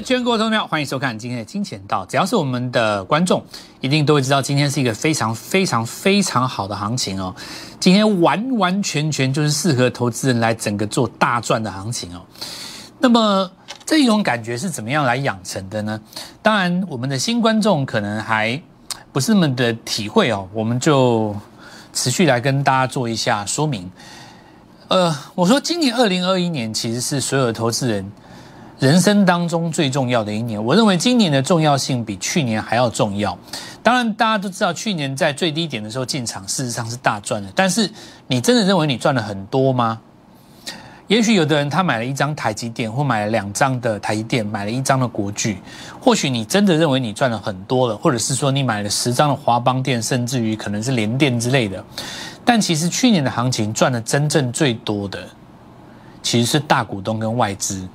全国投票，欢迎收看今天的金钱道。只要是我们的观众，一定都会知道，今天是一个非常非常非常好的行情哦。今天完完全全就是适合投资人来整个做大赚的行情哦。那么这一种感觉是怎么样来养成的呢？当然，我们的新观众可能还不是那么的体会哦，我们就持续来跟大家做一下说明。呃，我说今年二零二一年其实是所有投资人。人生当中最重要的一年，我认为今年的重要性比去年还要重要。当然，大家都知道，去年在最低点的时候进场，事实上是大赚的。但是，你真的认为你赚了很多吗？也许有的人他买了一张台积电，或买了两张的台积电，买了一张的国巨。或许你真的认为你赚了很多了，或者是说你买了十张的华邦电，甚至于可能是联电之类的。但其实去年的行情赚的真正最多的，其实是大股东跟外资。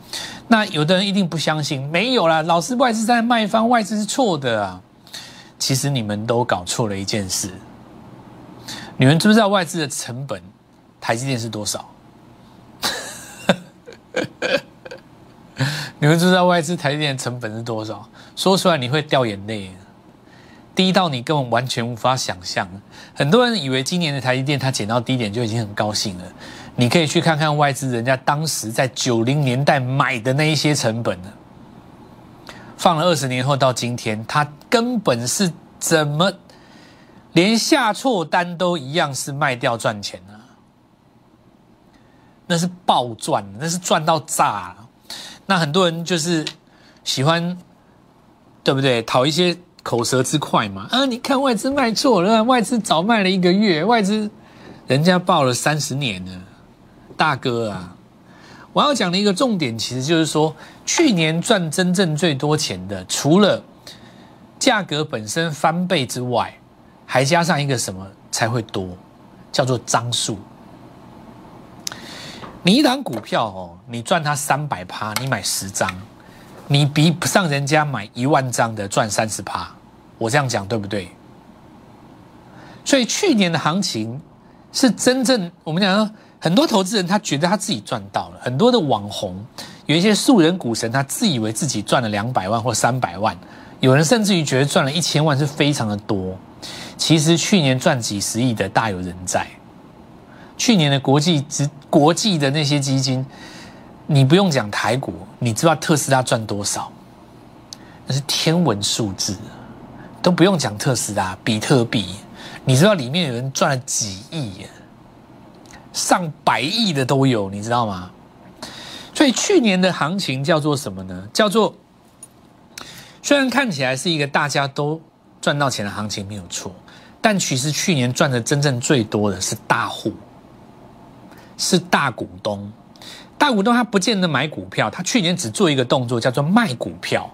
那有的人一定不相信，没有啦，老师外资在卖方，外资是错的啊。其实你们都搞错了一件事，你们知不知道外资的成本，台积电是多少？你们知不知道外资台积电成本是多少？说出来你会掉眼泪，低到你根本完全无法想象。很多人以为今年的台积电它减到低点就已经很高兴了。你可以去看看外资人家当时在九零年代买的那一些成本呢，放了二十年后到今天，它根本是怎么连下错单都一样是卖掉赚钱呢？那是暴赚，那是赚到炸。那很多人就是喜欢，对不对？讨一些口舌之快嘛。啊，你看外资卖错了，外资早卖了一个月，外资人家报了三十年了。大哥啊，我要讲的一个重点，其实就是说，去年赚真正最多钱的，除了价格本身翻倍之外，还加上一个什么才会多，叫做张数。你一档股票哦，你赚它三百趴，你买十张，你比不上人家买一万张的赚三十趴。我这样讲对不对？所以去年的行情是真正我们讲。很多投资人他觉得他自己赚到了，很多的网红，有一些素人股神，他自以为自己赚了两百万或三百万，有人甚至于觉得赚了一千万是非常的多。其实去年赚几十亿的大有人在。去年的国际之国际的那些基金，你不用讲台股，你知道特斯拉赚多少？那是天文数字，都不用讲特斯拉，比特币，你知道里面有人赚了几亿？上百亿的都有，你知道吗？所以去年的行情叫做什么呢？叫做虽然看起来是一个大家都赚到钱的行情没有错，但其实去年赚的真正最多的是大户，是大股东。大股东他不见得买股票，他去年只做一个动作叫做卖股票，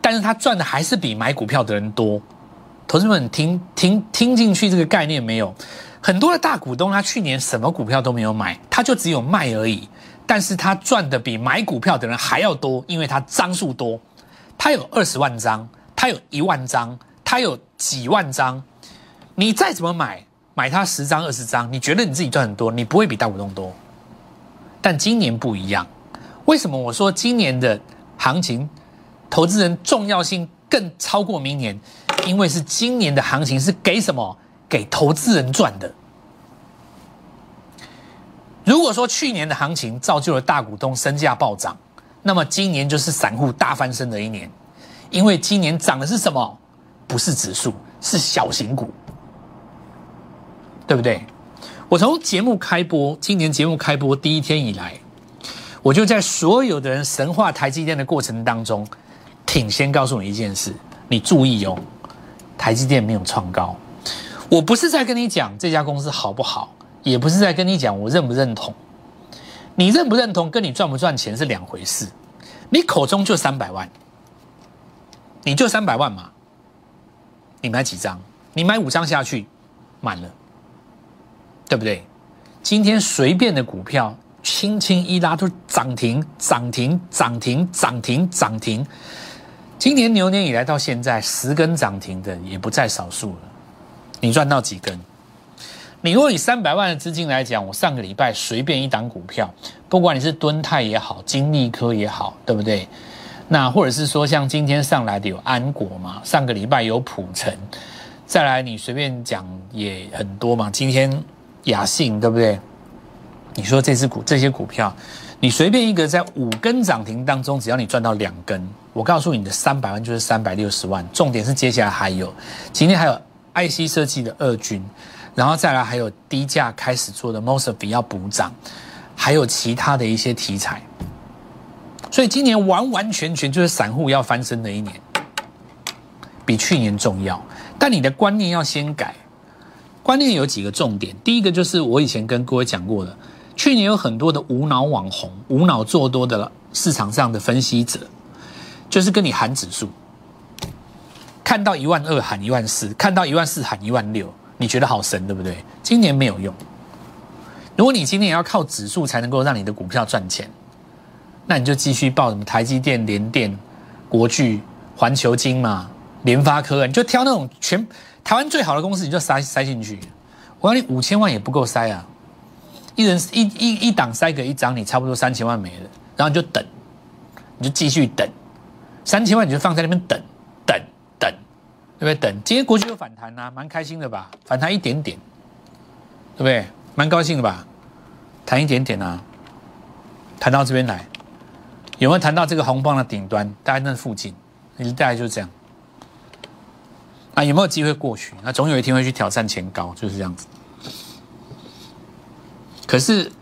但是他赚的还是比买股票的人多。投资们听听听进去这个概念没有？很多的大股东，他去年什么股票都没有买，他就只有卖而已。但是他赚的比买股票的人还要多，因为他张数多，他有二十万张，他有一万张，他有几万张。你再怎么买，买他十张二十张，你觉得你自己赚很多，你不会比大股东多。但今年不一样，为什么我说今年的行情，投资人重要性更超过明年？因为是今年的行情是给什么？给投资人赚的。如果说去年的行情造就了大股东身价暴涨，那么今年就是散户大翻身的一年，因为今年涨的是什么？不是指数，是小型股，对不对？我从节目开播，今年节目开播第一天以来，我就在所有的人神话台积电的过程当中，挺先告诉你一件事，你注意哦，台积电没有创高。我不是在跟你讲这家公司好不好，也不是在跟你讲我认不认同。你认不认同跟你赚不赚钱是两回事。你口中就三百万，你就三百万嘛？你买几张？你买五张下去，满了，对不对？今天随便的股票，轻轻一拉都涨停，涨停，涨停，涨停，涨停。今年牛年以来到现在，十根涨停的也不在少数了。你赚到几根？你如果以三百万的资金来讲，我上个礼拜随便一档股票，不管你是敦泰也好，金利科也好，对不对？那或者是说像今天上来的有安国嘛，上个礼拜有普成，再来你随便讲也很多嘛。今天雅信对不对？你说这只股这些股票，你随便一个在五根涨停当中，只要你赚到两根，我告诉你的三百万就是三百六十万。重点是接下来还有，今天还有 IC 设计的二军，然后再来还有低价开始做的 Mosfet 要补涨，还有其他的一些题材。所以今年完完全全就是散户要翻身的一年，比去年重要。但你的观念要先改，观念有几个重点。第一个就是我以前跟各位讲过的，去年有很多的无脑网红、无脑做多的市场上的分析者，就是跟你喊指数，看到一万二喊一万四，看到一万四喊一万六，你觉得好神，对不对？今年没有用。如果你今年要靠指数才能够让你的股票赚钱。那你就继续报什么台积电、联电、国巨、环球金嘛、联发科，你就挑那种全台湾最好的公司，你就塞塞进去。我告诉你，五千万也不够塞啊！一人一一一档塞个一张，你差不多三千万没了，然后你就等，你就继续等，三千万你就放在那边等，对不对？等今天国巨有反弹呐，蛮开心的吧？反弹一点点，对不对？蛮高兴的吧？弹一点点啊，弹到这边来。有没有弹到这个红棒的顶端？大概那附近，你大概就是这样。啊，有没有机会过去？那总有一天会去挑战前高，就是这样子。可是，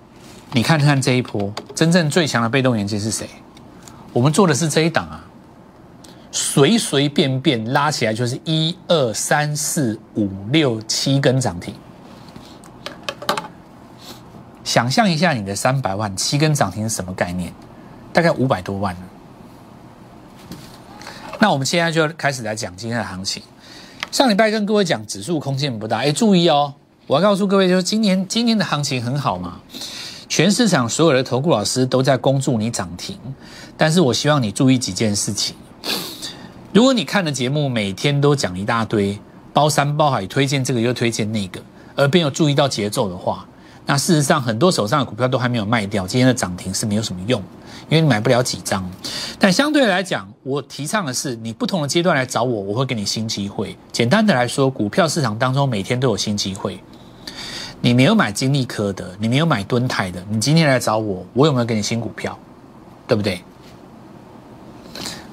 你看看这一波，真正最强的被动元件是谁？我们做的是这一档啊，随随便便拉起来就是一二三四五六七根涨停。想象一下，你的三百万七根涨停是什么概念？大概五百多万那我们现在就开始来讲今天的行情。上礼拜跟各位讲指数空间不大，哎，注意哦！我要告诉各位，就是今年今年的行情很好嘛，全市场所有的投顾老师都在恭祝你涨停。但是我希望你注意几件事情。如果你看的节目每天都讲一大堆，包山包海推荐这个又推荐那个，而没有注意到节奏的话，那事实上很多手上的股票都还没有卖掉，今天的涨停是没有什么用。因为你买不了几张，但相对来讲，我提倡的是你不同的阶段来找我，我会给你新机会。简单的来说，股票市场当中每天都有新机会。你没有买金利科的，你没有买敦泰的，你今天来找我，我有没有给你新股票？对不对？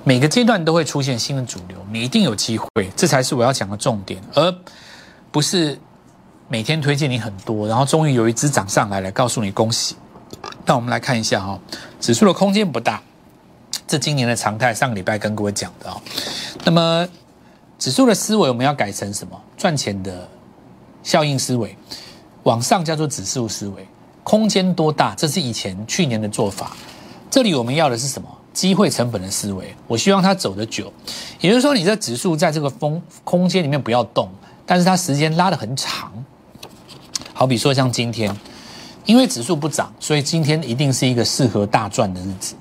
每个阶段都会出现新的主流，你一定有机会，这才是我要讲的重点，而不是每天推荐你很多，然后终于有一只涨上来，来告诉你恭喜。那我们来看一下哈，指数的空间不大，这今年的常态。上个礼拜跟各位讲的啊，那么指数的思维我们要改成什么？赚钱的效应思维，往上叫做指数思维。空间多大？这是以前去年的做法。这里我们要的是什么？机会成本的思维。我希望它走得久，也就是说，你这指数在这个风空间里面不要动，但是它时间拉得很长。好比说像今天。因为指数不涨，所以今天一定是一个适合大赚的日子。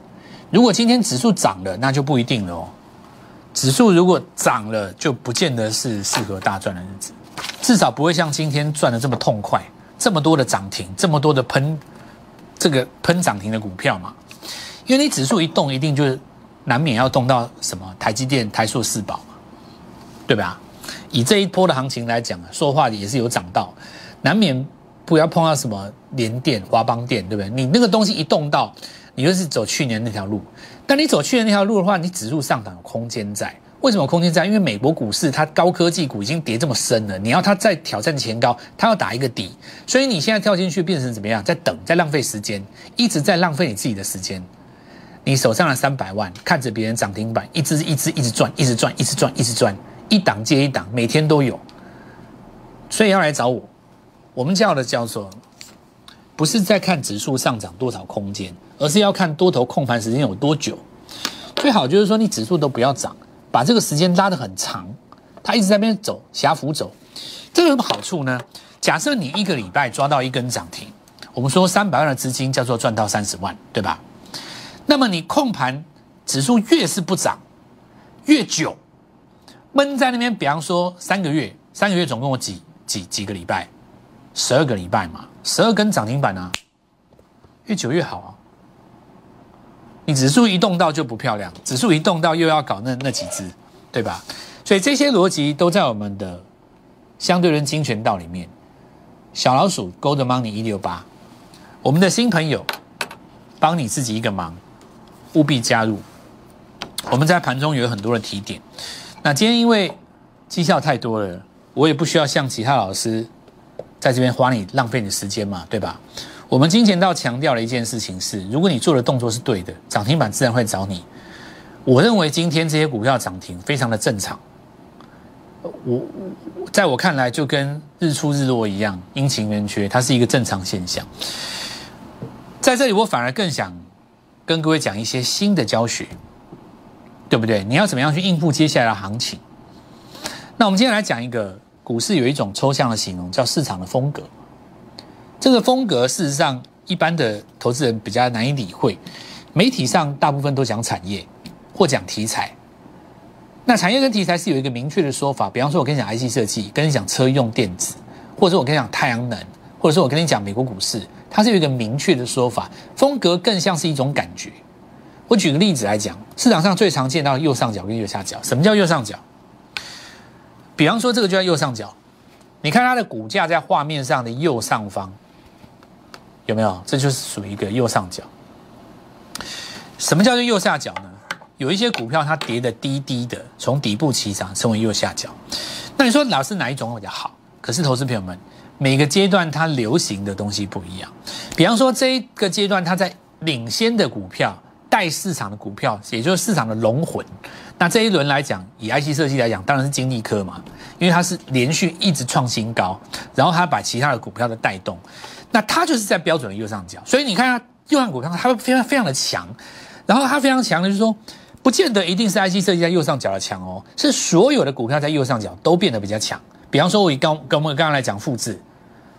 如果今天指数涨了，那就不一定了哦。指数如果涨了，就不见得是适合大赚的日子，至少不会像今天赚的这么痛快，这么多的涨停，这么多的喷，这个喷涨停的股票嘛。因为你指数一动，一定就是难免要动到什么台积电、台塑、四宝嘛，对吧？以这一波的行情来讲，说话也是有涨到，难免。不要碰到什么联电、华邦电，对不对？你那个东西一动到，你就是走去年那条路。但你走去年那条路的话，你指数上涨有空间在。为什么空间在？因为美国股市它高科技股已经跌这么深了，你要它再挑战前高，它要打一个底。所以你现在跳进去变成怎么样？在等，在浪费时间，一直在浪费你自己的时间。你手上的三百万，看着别人涨停板，一只一只一直赚，一直赚，一直赚，一直赚，一档接一档，每天都有。所以要来找我。我们叫的叫做，不是在看指数上涨多少空间，而是要看多头控盘时间有多久。最好就是说，你指数都不要涨，把这个时间拉得很长，它一直在那边走，狭幅走。这有什么好处呢？假设你一个礼拜抓到一根涨停，我们说三百万的资金叫做赚到三十万，对吧？那么你控盘指数越是不涨，越久，闷在那边，比方说三个月，三个月总共有几几几个礼拜？十二个礼拜嘛，十二根涨停板啊，越久越好啊。你指数一动到就不漂亮，指数一动到又要搞那那几只，对吧？所以这些逻辑都在我们的相对论精选道里面。小老鼠 Gold Money 一六八，我们的新朋友，帮你自己一个忙，务必加入。我们在盘中有很多的提点，那今天因为绩效太多了，我也不需要像其他老师在这边花你浪费你时间嘛，对吧？我们金钱道强调的一件事情是，如果你做的动作是对的，涨停板自然会找你。我认为今天这些股票涨停非常的正常。我在我看来，就跟日出日落一样，阴晴圆缺，它是一个正常现象。在这里，我反而更想跟各位讲一些新的教学，对不对？你要怎么样去应付接下来的行情？那我们今天来讲一个股市有一种抽象的形容，叫市场的风格。这个风格事实上，一般的投资人比较难以理会。媒体上大部分都讲产业或讲题材。那产业跟题材是有一个明确的说法，比方说，我跟你讲 IC 设计，跟你讲车用电子，或者说我跟你讲太阳能，或者说我跟你讲美国股市，它是有一个明确的说法。风格更像是一种感觉。我举个例子来讲，市场上最常见到右上角跟右下角，什么叫右上角？比方说这个就在右上角，你看它的股价在画面上的右上方，有没有？这就是属于一个右上角。什么叫做右下角呢？有一些股票它跌的低低的，从底部起涨，称为右下角。那你说老师哪一种比较好？可是投资朋友们，每个阶段它流行的东西不一样。比方说这一个阶段它在领先的股票，带市场的股票，也就是市场的龙魂。那这一轮来讲，以 IC 设计来讲，当然是金立科嘛，因为它是连续一直创新高，然后它把其他的股票的带动，那它就是在标准的右上角。所以你看它右上股票，它会非常非常的强，然后它非常强的就是说。不见得一定是 IC 设计在右上角的强哦，是所有的股票在右上角都变得比较强。比方说，我刚跟我们刚刚来讲复制，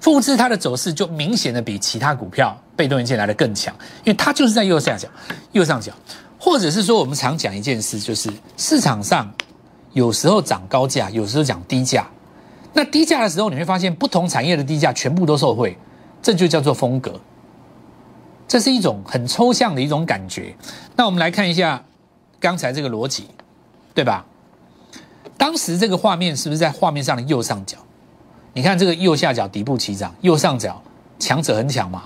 复制它的走势就明显的比其他股票被动元件来的更强，因为它就是在右下角、右上角。或者是说，我们常讲一件事，就是市场上有时候涨高价，有时候讲低价。那低价的时候，你会发现不同产业的低价全部都受惠，这就叫做风格。这是一种很抽象的一种感觉。那我们来看一下。刚才这个逻辑，对吧？当时这个画面是不是在画面上的右上角？你看这个右下角底部起涨，右上角强者很强嘛？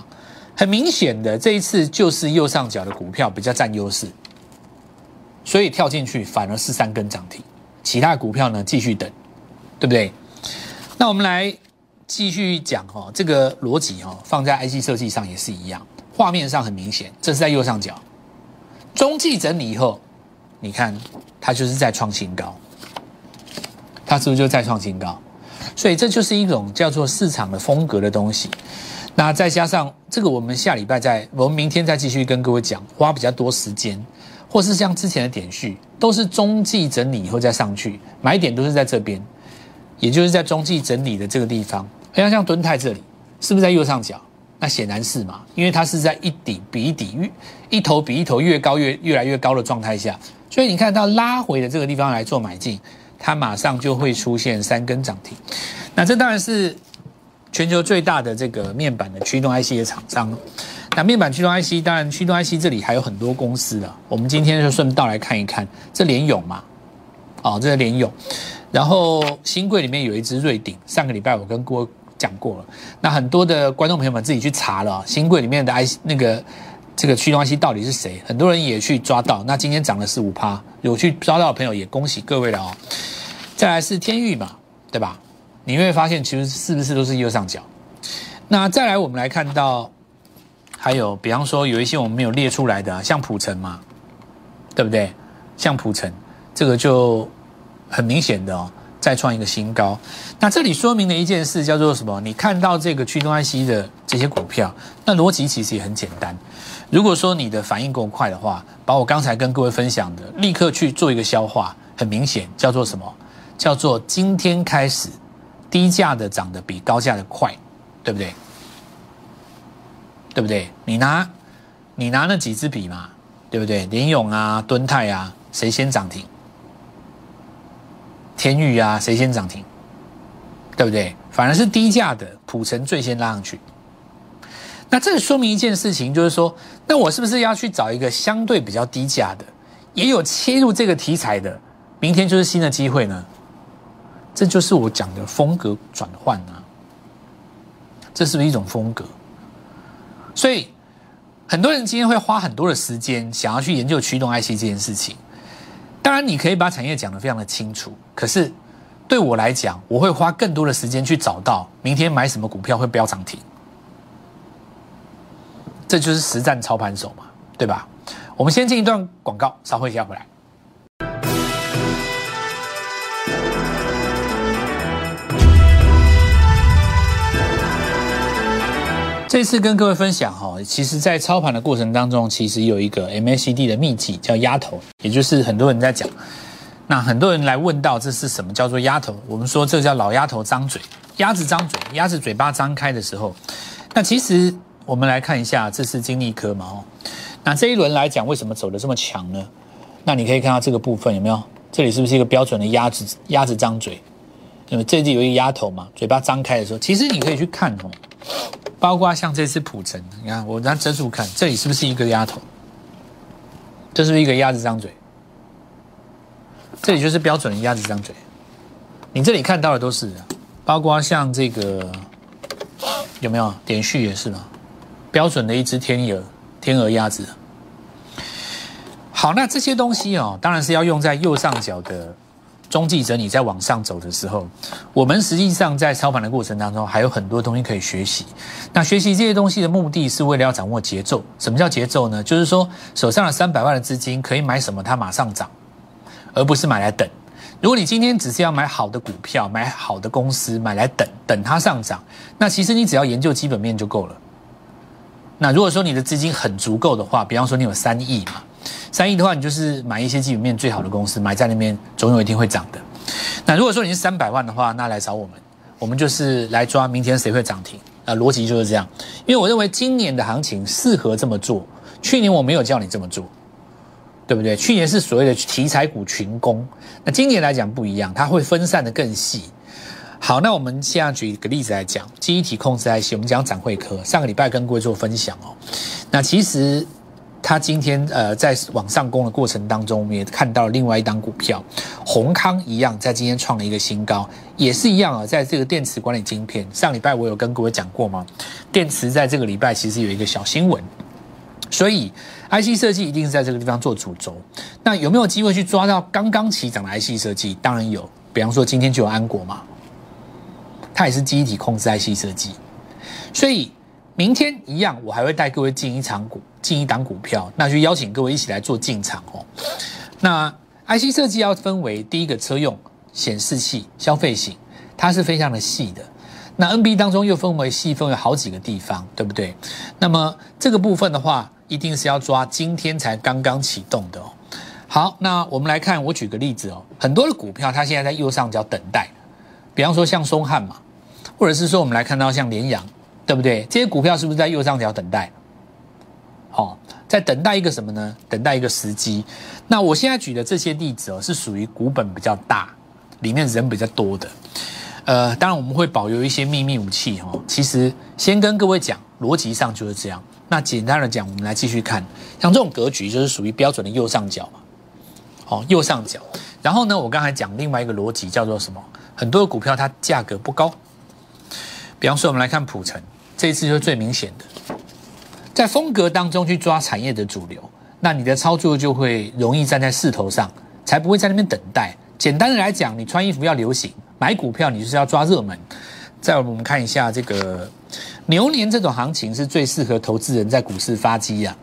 很明显的，这一次就是右上角的股票比较占优势，所以跳进去反而是三根涨停，其他股票呢继续等，对不对？那我们来继续讲哈，这个逻辑哈，放在 IC 设计上也是一样，画面上很明显，这是在右上角，中继整理以后。你看，它就是在创新高，它是不是就在创新高？所以这就是一种叫做市场的风格的东西。那再加上这个，我们下礼拜再，我们明天再继续跟各位讲，花比较多时间，或是像之前的点序，都是中继整理以后再上去，买点都是在这边，也就是在中继整理的这个地方。像像敦泰这里，是不是在右上角？那显然是嘛，因为它是在一底比一底越一头比一头越高越越来越高的状态下。所以你看到拉回的这个地方来做买进，它马上就会出现三根涨停。那这当然是全球最大的这个面板的驱动 IC 的厂商。那面板驱动 IC，当然驱动 IC 这里还有很多公司的。我们今天就顺道来看一看，这联勇嘛，哦，这是联勇。然后新贵里面有一只瑞鼎，上个礼拜我跟郭讲过了。那很多的观众朋友们自己去查了，新贵里面的 IC 那个。这个驱动 IC 到底是谁？很多人也去抓到。那今天涨了四五趴，有去抓到的朋友也恭喜各位了哦。再来是天域嘛，对吧？你会发现其实是不是都是右上角？那再来我们来看到，还有比方说有一些我们没有列出来的，像普成嘛，对不对？像普成这个就很明显的哦，再创一个新高。那这里说明的一件事叫做什么？你看到这个驱动 IC 的这些股票，那逻辑其实也很简单。如果说你的反应够快的话，把我刚才跟各位分享的立刻去做一个消化，很明显叫做什么？叫做今天开始低价的涨得比高价的快，对不对？对不对？你拿你拿那几支笔嘛，对不对？联勇啊、敦泰啊，谁先涨停？天宇啊，谁先涨停？对不对？反而是低价的普成最先拉上去。那这说明一件事情，就是说，那我是不是要去找一个相对比较低价的，也有切入这个题材的，明天就是新的机会呢？这就是我讲的风格转换啊，这是不是一种风格？所以很多人今天会花很多的时间想要去研究驱动 IC 这件事情。当然，你可以把产业讲得非常的清楚，可是对我来讲，我会花更多的时间去找到明天买什么股票会飙涨停，这就是实战操盘手嘛，对吧？我们先进一段广告，稍后一下回来。这次跟各位分享哈，其实，在操盘的过程当中，其实有一个 MACD 的秘籍叫压头，也就是很多人在讲。那很多人来问到这是什么叫做压头？我们说这叫老鸭头张嘴，鸭子张嘴，鸭子嘴巴张开的时候，那其实我们来看一下，这是金利科嘛哦。那这一轮来讲，为什么走的这么强呢？那你可以看到这个部分有没有？这里是不是一个标准的鸭子鸭子张嘴？因为这里有一个鸭头嘛，嘴巴张开的时候，其实你可以去看哦。包括像这次普城，你看我拿遮住看，这里是不是一个鸭头？这是不是一个鸭子张嘴？这里就是标准的鸭子张嘴。你这里看到的都是，包括像这个有没有点序也是嘛？标准的一只天鹅，天鹅鸭子。好，那这些东西哦，当然是要用在右上角的。中继者，你在往上走的时候，我们实际上在操盘的过程当中，还有很多东西可以学习。那学习这些东西的目的是为了要掌握节奏。什么叫节奏呢？就是说手上的三百万的资金可以买什么，它马上涨，而不是买来等。如果你今天只是要买好的股票、买好的公司，买来等等它上涨，那其实你只要研究基本面就够了。那如果说你的资金很足够的话，比方说你有三亿嘛。三亿的话，你就是买一些基本面最好的公司，买在那边总有一天会涨的。那如果说你是三百万的话，那来找我们，我们就是来抓明天谁会涨停啊？逻辑就是这样。因为我认为今年的行情适合这么做，去年我没有叫你这么做，对不对？去年是所谓的题材股群攻，那今年来讲不一样，它会分散的更细。好，那我们现在举一个例子来讲，记忆体控制 IC，我们讲展会科，上个礼拜跟各位做分享哦。那其实。它今天呃在往上攻的过程当中，我们也看到了另外一档股票，宏康一样，在今天创了一个新高，也是一样啊，在这个电池管理晶片，上礼拜我有跟各位讲过吗？电池在这个礼拜其实有一个小新闻，所以 IC 设计一定是在这个地方做主轴。那有没有机会去抓到刚刚起涨的 IC 设计？当然有，比方说今天就有安国嘛，它也是机体控制 IC 设计，所以。明天一样，我还会带各位进一场股，进一档股票，那就邀请各位一起来做进场哦。那 IC 设计要分为第一个车用显示器消费型，它是非常的细的。那 NB 当中又分为细分为好几个地方，对不对？那么这个部分的话，一定是要抓今天才刚刚启动的哦。好，那我们来看，我举个例子哦，很多的股票它现在在右上角等待，比方说像松汉嘛，或者是说我们来看到像联阳。对不对？这些股票是不是在右上角等待？好，在等待一个什么呢？等待一个时机。那我现在举的这些例子哦，是属于股本比较大、里面人比较多的。呃，当然我们会保留一些秘密武器哦。其实先跟各位讲，逻辑上就是这样。那简单的讲，我们来继续看，像这种格局就是属于标准的右上角嘛。哦，右上角。然后呢，我刚才讲另外一个逻辑叫做什么？很多的股票它价格不高。比方说，我们来看普成。这一次就是最明显的，在风格当中去抓产业的主流，那你的操作就会容易站在势头上，才不会在那边等待。简单的来讲，你穿衣服要流行，买股票你就是要抓热门。再我们看一下这个牛年这种行情是最适合投资人在股市发机啊。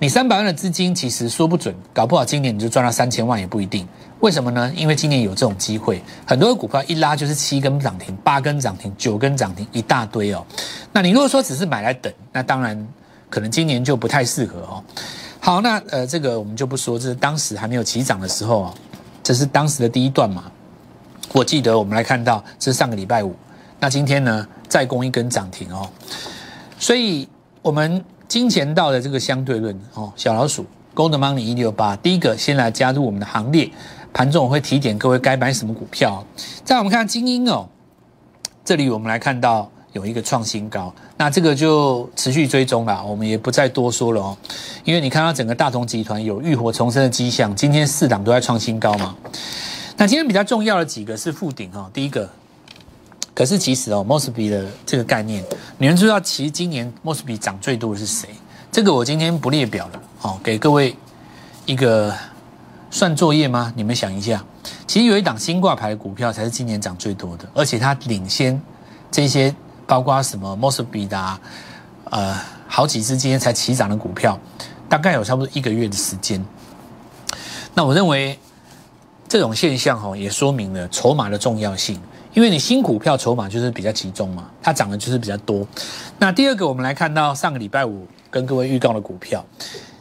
你三百万的资金其实说不准，搞不好今年你就赚到三千万也不一定。为什么呢？因为今年有这种机会，很多的股票一拉就是七根涨停、八根涨停、九根涨停，一大堆哦。那你如果说只是买来等，那当然可能今年就不太适合哦。好，那呃，这个我们就不说，这是当时还没有起涨的时候啊，这是当时的第一段嘛。我记得我们来看到，这是上个礼拜五，那今天呢再攻一根涨停哦。所以，我们金钱道的这个相对论哦，小老鼠 Gold Money 一六八，第一个先来加入我们的行列。盘中我会提点各位该买什么股票。再我们看精英哦，这里我们来看到有一个创新高，那这个就持续追踪了，我们也不再多说了哦。因为你看到整个大同集团有浴火重生的迹象，今天四档都在创新高嘛。那今天比较重要的几个是附顶哈，第一个，可是其实哦，Mosby 的这个概念，你们知道其实今年 Mosby 涨最多的是谁？这个我今天不列表了哦，给各位一个算作业吗？你们想一下，其实有一档新挂牌的股票才是今年涨最多的，而且它领先这些。包括什么 Mosby 的，呃，好几只今天才起涨的股票，大概有差不多一个月的时间。那我认为这种现象哈，也说明了筹码的重要性。因为你新股票筹码就是比较集中嘛，它涨的就是比较多。那第二个，我们来看到上个礼拜五跟各位预告的股票，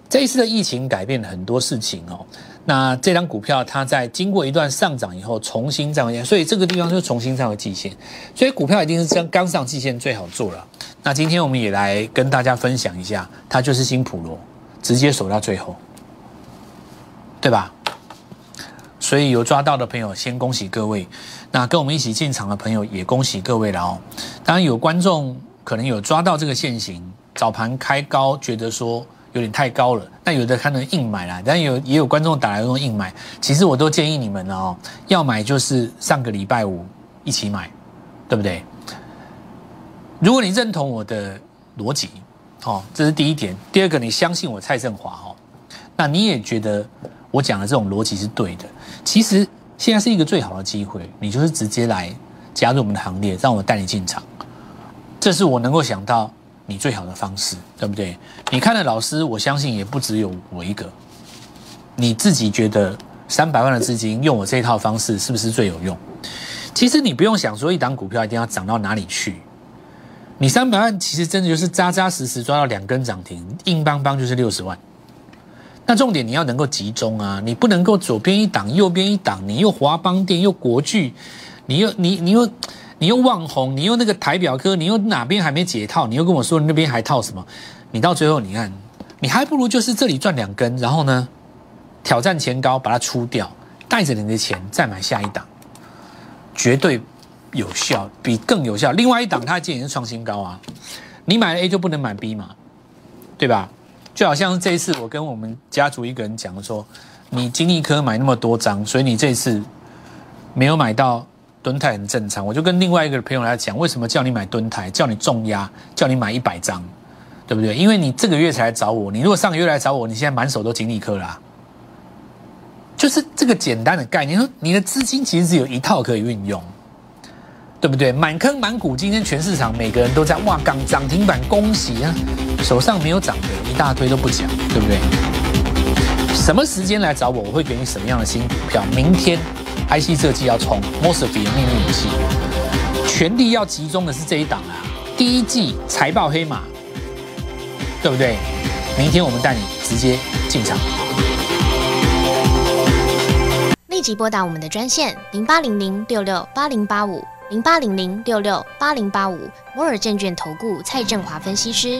这一次的疫情改变了很多事情哦。那这张股票，它在经过一段上涨以后，重新站回所以这个地方就重新站回季线，所以股票一定是刚刚上季线最好做了。那今天我们也来跟大家分享一下，它就是新普罗，直接守到最后，对吧？所以有抓到的朋友，先恭喜各位。那跟我们一起进场的朋友，也恭喜各位了哦。当然有观众可能有抓到这个现形，早盘开高，觉得说。有点太高了，那有的可能硬买啦，但有也有观众打来用硬买，其实我都建议你们哦，要买就是上个礼拜五一起买，对不对？如果你认同我的逻辑，哦，这是第一点；第二个，你相信我蔡振华哦，那你也觉得我讲的这种逻辑是对的。其实现在是一个最好的机会，你就是直接来加入我们的行列，让我带你进场，这是我能够想到。你最好的方式，对不对？你看的老师，我相信也不只有我一个。你自己觉得三百万的资金用我这一套方式是不是最有用？其实你不用想说一档股票一定要涨到哪里去，你三百万其实真的就是扎扎实实抓到两根涨停，硬邦邦就是六十万。那重点你要能够集中啊，你不能够左边一档右边一档，你又华邦电又国巨，你又你你又。你又望红，你又那个台表科，你又哪边还没解套，你又跟我说那边还套什么？你到最后你看，你还不如就是这里赚两根，然后呢，挑战前高把它出掉，带着你的钱再买下一档，绝对有效，比更有效。另外一档它今年是创新高啊，你买了 A 就不能买 B 嘛，对吧？就好像是这一次我跟我们家族一个人讲说，你金利科买那么多张，所以你这次没有买到。蹲台很正常，我就跟另外一个朋友来讲，为什么叫你买蹲台，叫你重压，叫你买一百张，对不对？因为你这个月才来找我，你如果上个月来找我，你现在满手都锦鲤科啦，就是这个简单的概念。说你的资金其实是有一套可以运用，对不对？满坑满谷，今天全市场每个人都在哇刚涨停板，恭喜啊！手上没有涨的一大堆都不讲，对不对？什么时间来找我，我会给你什么样的新股票？明天。IC 设计要冲 Mosfet 的秘密武器，全力要集中的是这一档啊！第一季财报黑马，对不对？明天我们带你直接进场。立即拨打我们的专线零八零零六六八零八五零八零零六六八零八五摩尔证券投顾蔡振华分析师。